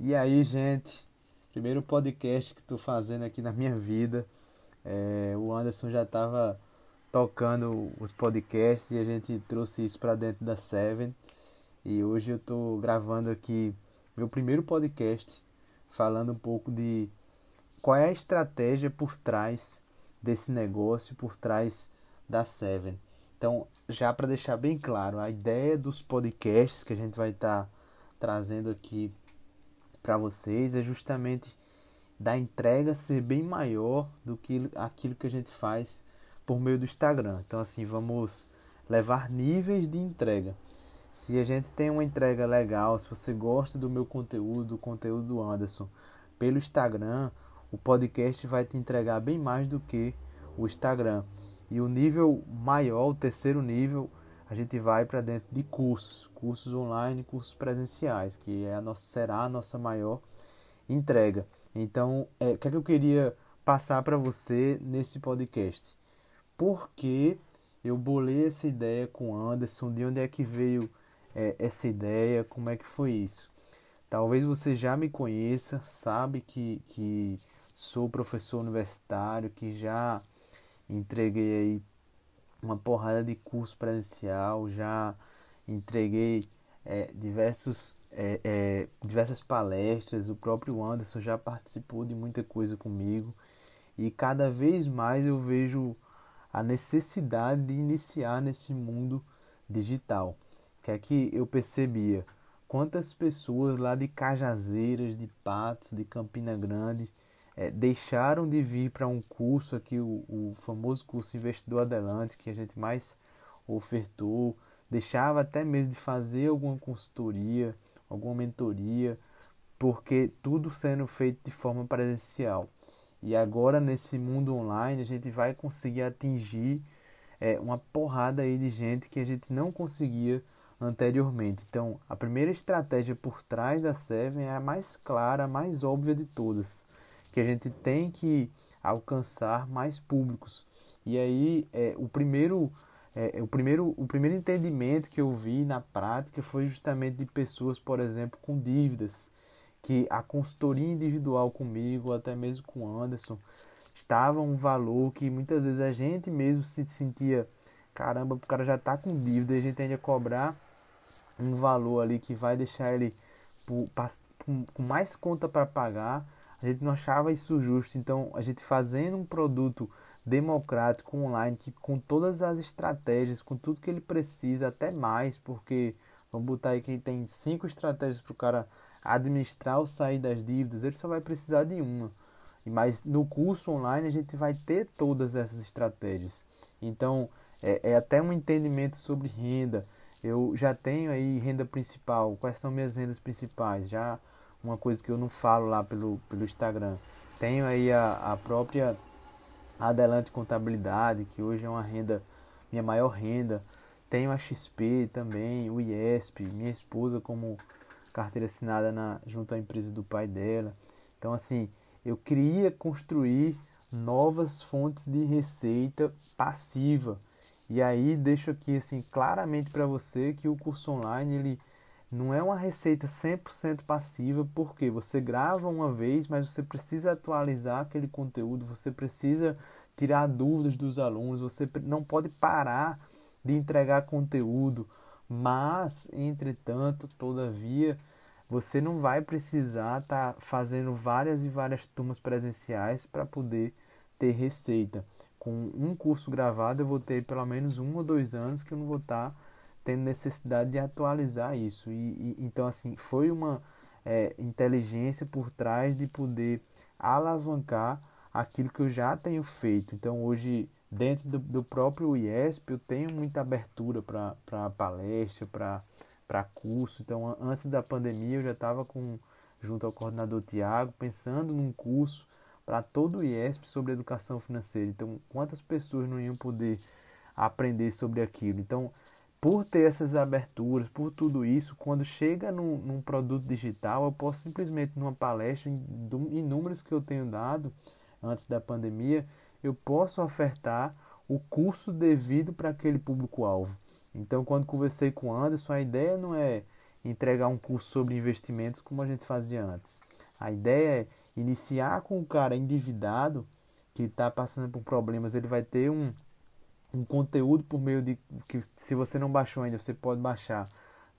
E aí, gente, primeiro podcast que estou fazendo aqui na minha vida. É, o Anderson já estava tocando os podcasts e a gente trouxe isso para dentro da Seven. E hoje eu estou gravando aqui meu primeiro podcast falando um pouco de qual é a estratégia por trás desse negócio, por trás da Seven. Então, já para deixar bem claro, a ideia dos podcasts que a gente vai estar tá trazendo aqui para vocês é justamente da entrega ser bem maior do que aquilo que a gente faz por meio do Instagram. Então assim, vamos levar níveis de entrega. Se a gente tem uma entrega legal, se você gosta do meu conteúdo, do conteúdo do Anderson, pelo Instagram, o podcast vai te entregar bem mais do que o Instagram. E o nível maior, o terceiro nível, a gente vai para dentro de cursos, cursos online, cursos presenciais, que é a nossa, será a nossa maior entrega. Então, é, o que, é que eu queria passar para você nesse podcast? Porque eu bolei essa ideia com Anderson, de onde é que veio é, essa ideia, como é que foi isso? Talvez você já me conheça, sabe que, que sou professor universitário, que já entreguei aí uma porrada de curso presencial, já entreguei é, diversos, é, é, diversas palestras, o próprio Anderson já participou de muita coisa comigo e cada vez mais eu vejo a necessidade de iniciar nesse mundo digital. Que é que eu percebia quantas pessoas lá de Cajazeiras, de Patos, de Campina Grande é, deixaram de vir para um curso aqui, o, o, famoso curso Investidor Adelante, que a gente mais ofertou, deixava até mesmo de fazer alguma consultoria, alguma mentoria, porque tudo sendo feito de forma presencial. E agora nesse mundo online a gente vai conseguir atingir é, uma porrada aí de gente que a gente não conseguia anteriormente. Então, a primeira estratégia por trás da Seven é a mais clara, a mais óbvia de todas que a gente tem que alcançar mais públicos. E aí é, o primeiro é, o primeiro o primeiro entendimento que eu vi na prática foi justamente de pessoas, por exemplo, com dívidas, que a consultoria individual comigo, até mesmo com o Anderson, estava um valor que muitas vezes a gente mesmo se sentia, caramba, o cara já está com dívida, e a gente ainda cobrar um valor ali que vai deixar ele com mais conta para pagar a gente não achava isso justo. Então, a gente fazendo um produto democrático online, que com todas as estratégias, com tudo que ele precisa, até mais, porque vamos botar aí que tem cinco estratégias para o cara administrar ou sair das dívidas, ele só vai precisar de uma. Mas no curso online a gente vai ter todas essas estratégias. Então é, é até um entendimento sobre renda. Eu já tenho aí renda principal. Quais são minhas rendas principais? Já uma coisa que eu não falo lá pelo, pelo Instagram. Tenho aí a, a própria Adelante Contabilidade, que hoje é uma renda, minha maior renda. Tenho a XP também, o IESP, minha esposa como carteira assinada na, junto à empresa do pai dela. Então, assim, eu queria construir novas fontes de receita passiva. E aí deixo aqui assim claramente para você que o curso online ele não é uma receita 100% passiva, porque você grava uma vez, mas você precisa atualizar aquele conteúdo, você precisa tirar dúvidas dos alunos, você não pode parar de entregar conteúdo, mas, entretanto, todavia, você não vai precisar estar tá fazendo várias e várias turmas presenciais para poder ter receita. Com um curso gravado, eu vou ter pelo menos um ou dois anos que eu não vou estar. Tá tendo necessidade de atualizar isso. E, e então, assim, foi uma é, inteligência por trás de poder alavancar aquilo que eu já tenho feito. Então, hoje, dentro do, do próprio IESP, eu tenho muita abertura para palestra, para curso. Então, antes da pandemia, eu já estava com junto ao coordenador Tiago, pensando num curso para todo o IESP sobre educação financeira. Então, quantas pessoas não iam poder aprender sobre aquilo? Então, por ter essas aberturas, por tudo isso, quando chega num, num, produto digital, eu posso simplesmente, numa palestra, em números que eu tenho dado antes da pandemia, eu posso ofertar o curso devido para aquele público-alvo. Então, quando conversei com o Anderson, a ideia não é entregar um curso sobre investimentos como a gente fazia antes. A ideia é iniciar com o cara endividado que está passando por problemas, ele vai ter um, um conteúdo por meio de que se você não baixou ainda, você pode baixar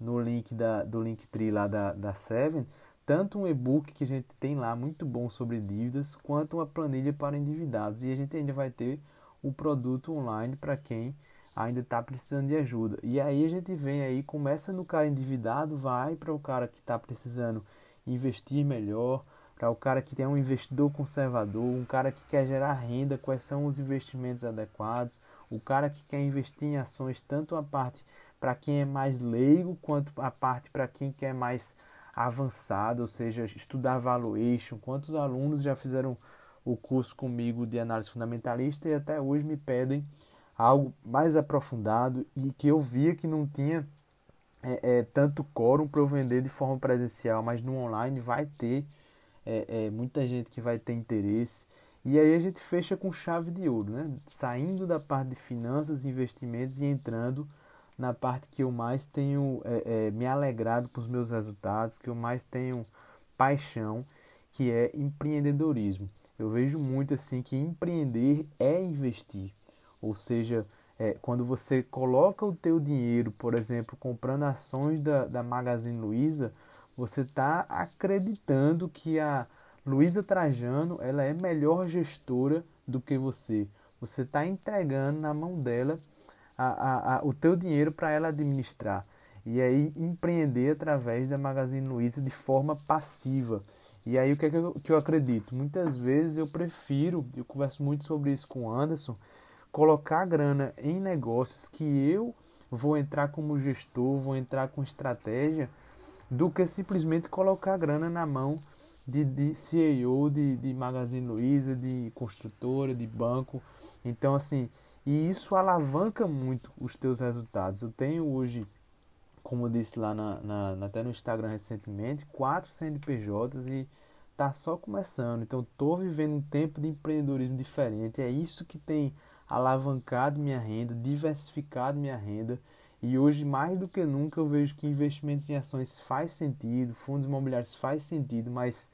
no link da, do Linktree lá da, da Seven, tanto um e-book que a gente tem lá muito bom sobre dívidas, quanto uma planilha para endividados. E a gente ainda vai ter o produto online para quem ainda está precisando de ajuda. E aí a gente vem aí, começa no cara endividado, vai para o cara que está precisando investir melhor, para o cara que tem um investidor conservador, um cara que quer gerar renda, quais são os investimentos adequados, o cara que quer investir em ações, tanto a parte para quem é mais leigo, quanto a parte para quem quer mais avançado, ou seja, estudar valuation. Quantos alunos já fizeram o curso comigo de análise fundamentalista e até hoje me pedem algo mais aprofundado e que eu via que não tinha é, é, tanto quórum para eu vender de forma presencial, mas no online vai ter é, é, muita gente que vai ter interesse. E aí a gente fecha com chave de ouro, né? Saindo da parte de finanças, investimentos e entrando na parte que eu mais tenho é, é, me alegrado com os meus resultados, que eu mais tenho paixão, que é empreendedorismo. Eu vejo muito assim que empreender é investir, ou seja, é, quando você coloca o teu dinheiro, por exemplo, comprando ações da, da Magazine Luiza, você está acreditando que a Luiza Trajano ela é melhor gestora do que você. Você está entregando na mão dela a, a, a, o teu dinheiro para ela administrar. E aí empreender através da Magazine Luiza de forma passiva. E aí o que, é que, eu, que eu acredito? Muitas vezes eu prefiro, eu converso muito sobre isso com o Anderson, colocar grana em negócios que eu vou entrar como gestor, vou entrar com estratégia, do que simplesmente colocar grana na mão de, de CEO, de, de Magazine Luiza, de construtora, de banco. Então, assim, e isso alavanca muito os teus resultados. Eu tenho hoje, como eu disse lá na, na, até no Instagram recentemente, quatro CNPJs e tá só começando. Então, estou vivendo um tempo de empreendedorismo diferente. É isso que tem alavancado minha renda, diversificado minha renda. E hoje, mais do que nunca, eu vejo que investimentos em ações faz sentido, fundos imobiliários faz sentido, mas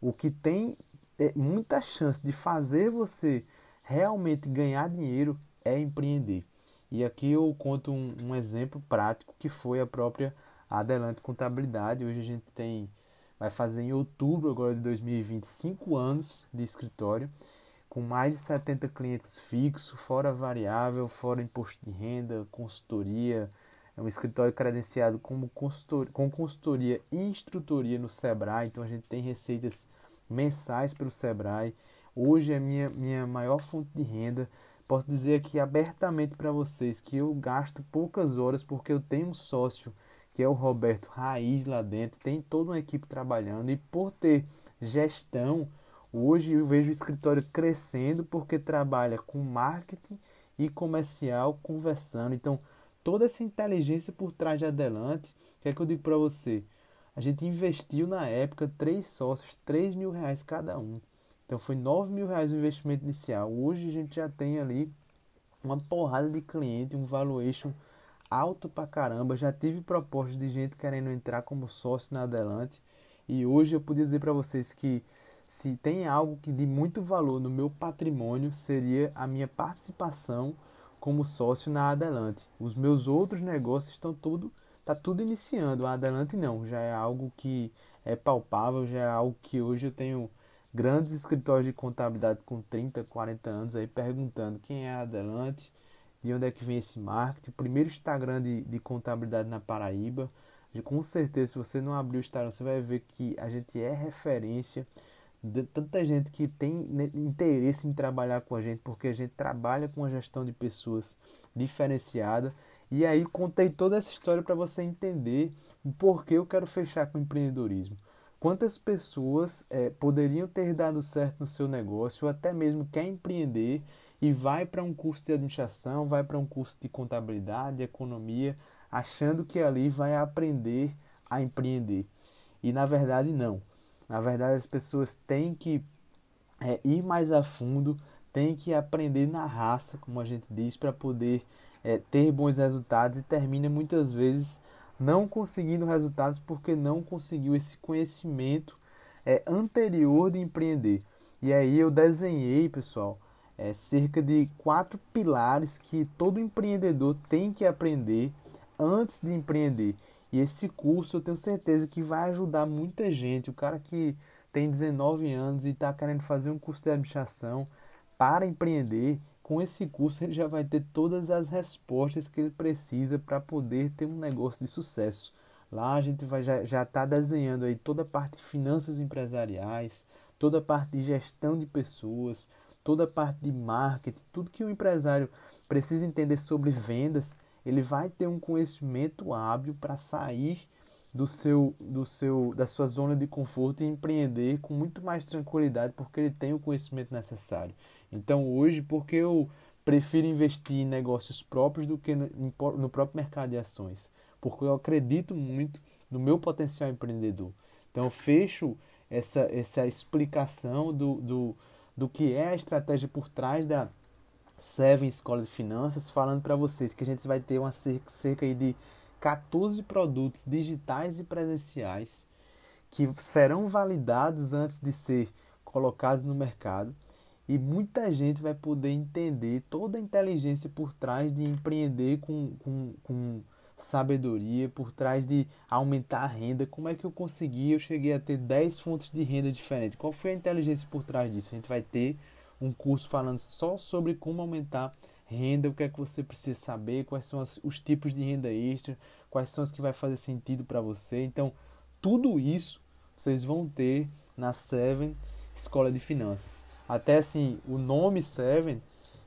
o que tem é muita chance de fazer você realmente ganhar dinheiro é empreender. E aqui eu conto um, um exemplo prático que foi a própria Adelante Contabilidade. Hoje a gente tem, vai fazer em outubro agora de 2020, cinco anos de escritório com mais de 70 clientes fixos, fora variável, fora imposto de renda, consultoria. É um escritório credenciado como consultor, com consultoria e instrutoria no Sebrae, então a gente tem receitas mensais pelo Sebrae. Hoje é minha, minha maior fonte de renda. Posso dizer aqui abertamente para vocês que eu gasto poucas horas porque eu tenho um sócio que é o Roberto Raiz lá dentro, tem toda uma equipe trabalhando e por ter gestão Hoje eu vejo o escritório crescendo porque trabalha com marketing e comercial conversando. Então, toda essa inteligência por trás de Adelante, o que é que eu digo para você? A gente investiu na época três sócios, 3 mil reais cada um. Então foi 9 mil reais o investimento inicial. Hoje a gente já tem ali uma porrada de cliente, um valuation alto pra caramba. Já tive propostas de gente querendo entrar como sócio na Adelante. E hoje eu podia dizer para vocês que se tem algo que de muito valor no meu patrimônio seria a minha participação como sócio na Adelante. Os meus outros negócios estão tudo tá tudo iniciando. A Adelante não, já é algo que é palpável, já é algo que hoje eu tenho grandes escritórios de contabilidade com 30, 40 anos aí perguntando quem é a Adelante, de onde é que vem esse marketing. O primeiro Instagram de, de contabilidade na Paraíba. E com certeza, se você não abrir o Instagram, você vai ver que a gente é referência de tanta gente que tem interesse em trabalhar com a gente, porque a gente trabalha com a gestão de pessoas diferenciada. E aí contei toda essa história para você entender o porquê eu quero fechar com empreendedorismo. Quantas pessoas é, poderiam ter dado certo no seu negócio, ou até mesmo quer empreender e vai para um curso de administração, vai para um curso de contabilidade, de economia, achando que ali vai aprender a empreender. E na verdade não. Na verdade, as pessoas têm que é, ir mais a fundo, têm que aprender na raça, como a gente diz, para poder é, ter bons resultados e termina muitas vezes não conseguindo resultados porque não conseguiu esse conhecimento é, anterior de empreender. E aí eu desenhei, pessoal, é, cerca de quatro pilares que todo empreendedor tem que aprender antes de empreender. E esse curso eu tenho certeza que vai ajudar muita gente. O cara que tem 19 anos e está querendo fazer um curso de administração para empreender, com esse curso ele já vai ter todas as respostas que ele precisa para poder ter um negócio de sucesso. Lá a gente vai já está desenhando aí toda a parte de finanças empresariais, toda a parte de gestão de pessoas, toda a parte de marketing, tudo que o empresário precisa entender sobre vendas, ele vai ter um conhecimento hábil para sair do seu, do seu, da sua zona de conforto e empreender com muito mais tranquilidade, porque ele tem o conhecimento necessário. Então, hoje, porque eu prefiro investir em negócios próprios do que no, no próprio mercado de ações, porque eu acredito muito no meu potencial empreendedor. Então, eu fecho essa, essa explicação do, do, do que é a estratégia por trás da Seven Escola de Finanças, falando para vocês que a gente vai ter uma cerca, cerca de 14 produtos digitais e presenciais que serão validados antes de ser colocados no mercado e muita gente vai poder entender toda a inteligência por trás de empreender com, com, com sabedoria, por trás de aumentar a renda. Como é que eu consegui? Eu cheguei a ter 10 fontes de renda diferentes. Qual foi a inteligência por trás disso? A gente vai ter um curso falando só sobre como aumentar renda, o que é que você precisa saber, quais são os tipos de renda extra, quais são os que vai fazer sentido para você. Então, tudo isso vocês vão ter na Seven Escola de Finanças. Até assim, o nome Seven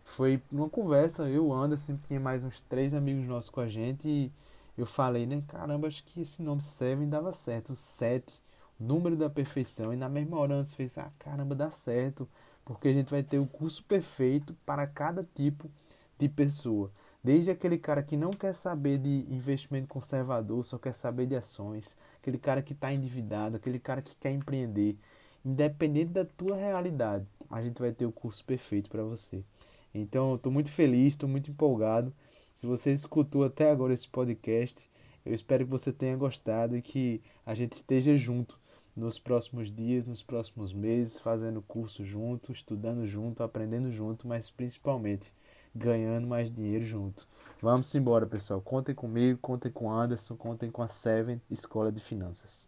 foi numa conversa, eu, Anderson, tinha mais uns três amigos nossos com a gente e eu falei, né, caramba, acho que esse nome Seven dava certo, o 7, o número da perfeição, e na mesma hora antes fez, ah, caramba, dá certo, porque a gente vai ter o curso perfeito para cada tipo de pessoa. Desde aquele cara que não quer saber de investimento conservador, só quer saber de ações, aquele cara que está endividado, aquele cara que quer empreender, independente da tua realidade, a gente vai ter o curso perfeito para você. Então, estou muito feliz, estou muito empolgado. Se você escutou até agora esse podcast, eu espero que você tenha gostado e que a gente esteja junto nos próximos dias, nos próximos meses, fazendo curso junto, estudando junto, aprendendo junto, mas principalmente ganhando mais dinheiro junto. Vamos embora, pessoal. Contem comigo, contem com Anderson, contem com a Seven Escola de Finanças.